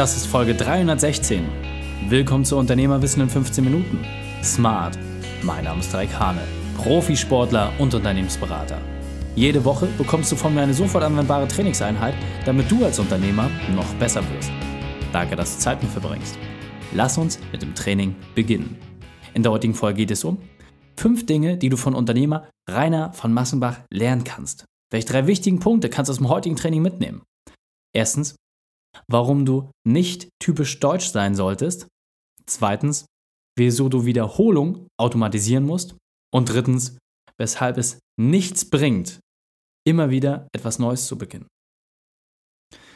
Das ist Folge 316. Willkommen zu Unternehmerwissen in 15 Minuten. Smart. Mein Name ist Raik Hane, Profisportler und Unternehmensberater. Jede Woche bekommst du von mir eine sofort anwendbare Trainingseinheit, damit du als Unternehmer noch besser wirst. Danke, dass du Zeit mit verbringst. Lass uns mit dem Training beginnen. In der heutigen Folge geht es um fünf Dinge, die du von Unternehmer Rainer von Massenbach lernen kannst. Welche drei wichtigen Punkte kannst du aus dem heutigen Training mitnehmen? Erstens, warum du nicht typisch deutsch sein solltest. Zweitens, wieso du Wiederholung automatisieren musst. Und drittens, weshalb es nichts bringt, immer wieder etwas Neues zu beginnen.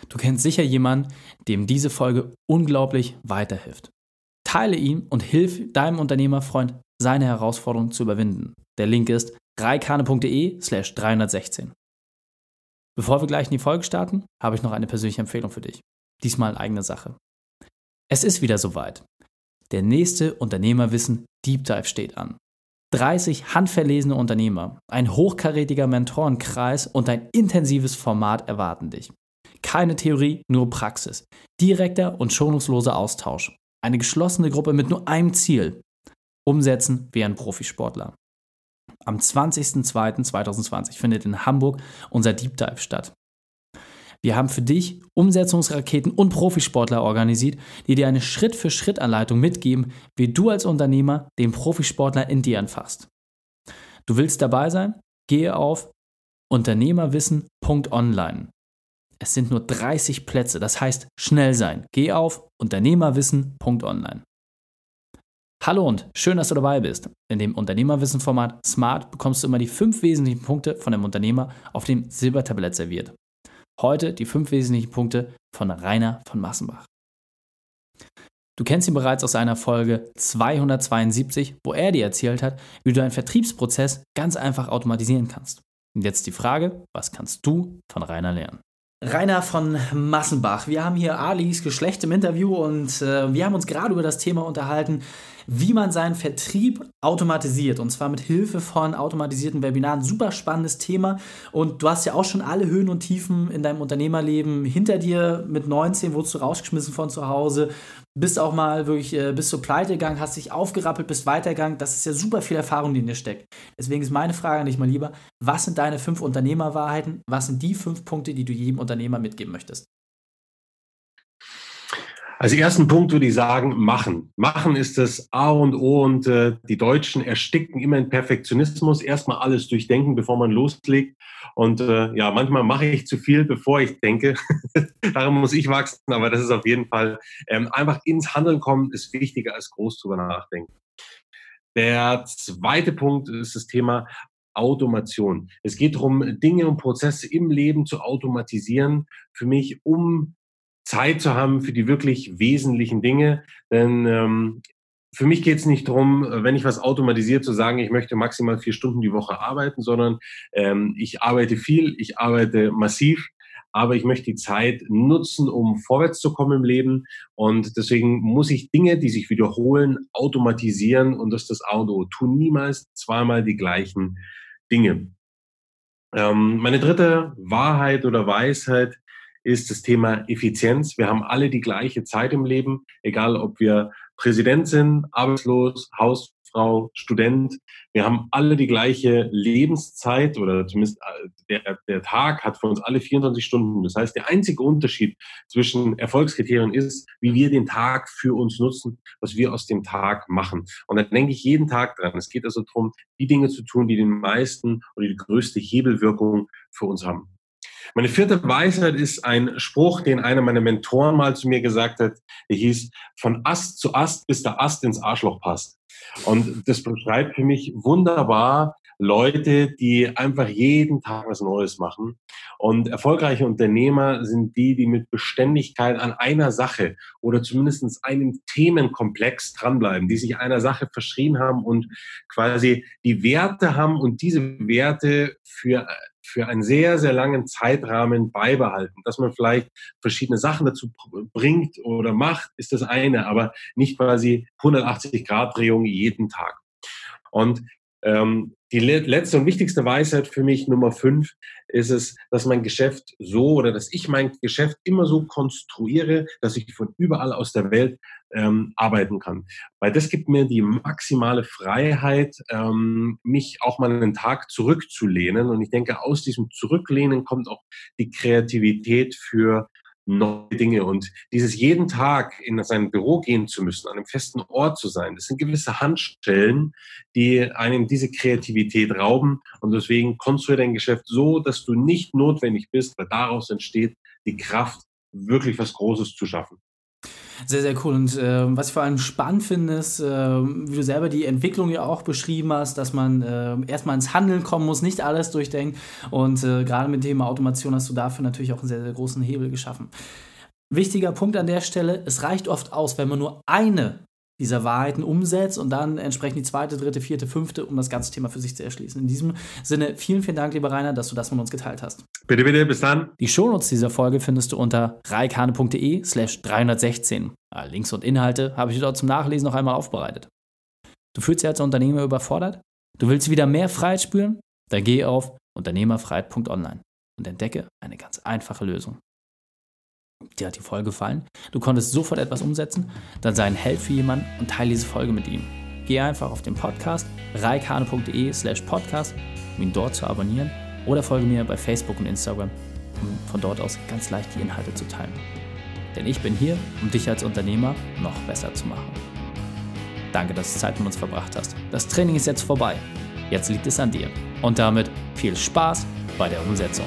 Du kennst sicher jemanden, dem diese Folge unglaublich weiterhilft. Teile ihn und hilf deinem Unternehmerfreund, seine Herausforderung zu überwinden. Der Link ist reikane.de slash 316. Bevor wir gleich in die Folge starten, habe ich noch eine persönliche Empfehlung für dich. Diesmal eigene Sache. Es ist wieder soweit. Der nächste Unternehmerwissen Deep Dive steht an. 30 handverlesene Unternehmer, ein hochkarätiger Mentorenkreis und ein intensives Format erwarten dich. Keine Theorie, nur Praxis. Direkter und schonungsloser Austausch. Eine geschlossene Gruppe mit nur einem Ziel. Umsetzen wie ein Profisportler. Am 20.02.2020 findet in Hamburg unser Deep Dive statt. Wir haben für dich Umsetzungsraketen und Profisportler organisiert, die dir eine Schritt-für-Schritt-Anleitung mitgeben, wie du als Unternehmer den Profisportler in dir anfasst. Du willst dabei sein? Gehe auf unternehmerwissen.online. Es sind nur 30 Plätze, das heißt schnell sein. Geh auf unternehmerwissen.online. Hallo und schön, dass du dabei bist. In dem Unternehmerwissen-Format Smart bekommst du immer die fünf wesentlichen Punkte von dem Unternehmer auf dem Silbertablett serviert. Heute die fünf wesentlichen Punkte von Rainer von Massenbach. Du kennst ihn bereits aus einer Folge 272, wo er dir erzählt hat, wie du einen Vertriebsprozess ganz einfach automatisieren kannst. Und jetzt die Frage, was kannst du von Rainer lernen? Rainer von Massenbach. Wir haben hier Alis Geschlecht im Interview und äh, wir haben uns gerade über das Thema unterhalten, wie man seinen Vertrieb automatisiert und zwar mit Hilfe von automatisierten Webinaren. Super spannendes Thema und du hast ja auch schon alle Höhen und Tiefen in deinem Unternehmerleben hinter dir. Mit 19 wurdest du rausgeschmissen von zu Hause, bist auch mal wirklich, äh, bist so pleite gegangen, hast dich aufgerappelt, bist weitergegangen. Das ist ja super viel Erfahrung, die in dir steckt. Deswegen ist meine Frage an dich mal lieber, was sind deine fünf Unternehmerwahrheiten? Was sind die fünf Punkte, die du jedem Unternehmer mitgeben möchtest? Als ersten Punkt würde ich sagen, machen. Machen ist das A und O und äh, die Deutschen ersticken immer in Perfektionismus. Erstmal alles durchdenken, bevor man loslegt. Und äh, ja, manchmal mache ich zu viel, bevor ich denke. Daran muss ich wachsen, aber das ist auf jeden Fall ähm, einfach ins Handeln kommen, ist wichtiger als groß drüber nachdenken. Der zweite Punkt ist das Thema Automation. Es geht darum, Dinge und Prozesse im Leben zu automatisieren, für mich, um Zeit zu haben für die wirklich wesentlichen Dinge. Denn ähm, für mich geht es nicht darum, wenn ich was automatisiert, zu sagen, ich möchte maximal vier Stunden die Woche arbeiten, sondern ähm, ich arbeite viel, ich arbeite massiv, aber ich möchte die Zeit nutzen, um vorwärts zu kommen im Leben. Und deswegen muss ich Dinge, die sich wiederholen, automatisieren und das ist das A und O. Tu niemals zweimal die gleichen Dinge. Ähm, meine dritte Wahrheit oder Weisheit ist das Thema Effizienz. Wir haben alle die gleiche Zeit im Leben, egal ob wir Präsident sind, arbeitslos, Hausfrau, Student. Wir haben alle die gleiche Lebenszeit oder zumindest äh, der, der Tag hat für uns alle 24 Stunden. Das heißt, der einzige Unterschied zwischen Erfolgskriterien ist, wie wir den Tag für uns nutzen, was wir aus dem Tag machen. Und da denke ich jeden Tag dran. Es geht also darum, die Dinge zu tun, die den meisten oder die größte Hebelwirkung für uns haben. Meine vierte Weisheit ist ein Spruch, den einer meiner Mentoren mal zu mir gesagt hat. Der hieß, von Ast zu Ast, bis der Ast ins Arschloch passt. Und das beschreibt für mich wunderbar Leute, die einfach jeden Tag was Neues machen. Und erfolgreiche Unternehmer sind die, die mit Beständigkeit an einer Sache oder zumindest einem Themenkomplex dranbleiben, die sich einer Sache verschrien haben und quasi die Werte haben und diese Werte für für einen sehr, sehr langen Zeitrahmen beibehalten. Dass man vielleicht verschiedene Sachen dazu bringt oder macht, ist das eine, aber nicht quasi 180 Grad Drehung jeden Tag. Und Ähm, die letzte und wichtigste Weisheit für mich, Nummer fünf, ist es, dass mein Geschäft so oder dass ich mein Geschäft immer so konstruiere, dass ich von überall aus der Welt ähm, arbeiten kann. Weil das gibt mir die maximale Freiheit, ähm, mich auch mal einen Tag zurückzulehnen. Und ich denke, aus diesem Zurücklehnen kommt auch die Kreativität für neue Dinge. Und dieses jeden Tag in sein Büro gehen zu müssen, an einem festen Ort zu sein, das sind gewisse Handstellen, die einem diese Kreativität rauben. Und deswegen konstruiere dein Geschäft so, dass du nicht notwendig bist, weil daraus entsteht die Kraft, wirklich was Großes zu schaffen. Sehr, sehr cool. Und äh, was ich vor allem spannend finde, ist, äh, wie du selber die Entwicklung ja auch beschrieben hast, dass man äh, erstmal ins Handeln kommen muss, nicht alles durchdenken. Und äh, gerade mit dem Thema Automation hast du dafür natürlich auch einen sehr, sehr großen Hebel geschaffen. Wichtiger Punkt an der Stelle, es reicht oft aus, wenn man nur eine dieser Wahrheiten umsetzt und dann entsprechend die zweite, dritte, vierte, fünfte, um das ganze Thema für sich zu erschließen. In diesem Sinne, vielen, vielen Dank, lieber Rainer, dass du das mit uns geteilt hast. Bitte, bitte, bis dann. Die Shownotes dieser Folge findest du unter reikane.de slash 316. Links und Inhalte habe ich dort zum Nachlesen noch einmal aufbereitet. Du fühlst dich als Unternehmer überfordert? Du willst wieder mehr Freiheit spüren? Dann geh auf unternehmerfreiheit.online und entdecke eine ganz einfache Lösung dir hat die Folge gefallen, du konntest sofort etwas umsetzen, dann sei ein Held für jemanden und teile diese Folge mit ihm. Geh einfach auf den Podcast reikane.de slash podcast, um ihn dort zu abonnieren oder folge mir bei Facebook und Instagram, um von dort aus ganz leicht die Inhalte zu teilen. Denn ich bin hier, um dich als Unternehmer noch besser zu machen. Danke, dass du Zeit mit uns verbracht hast. Das Training ist jetzt vorbei. Jetzt liegt es an dir. Und damit viel Spaß bei der Umsetzung.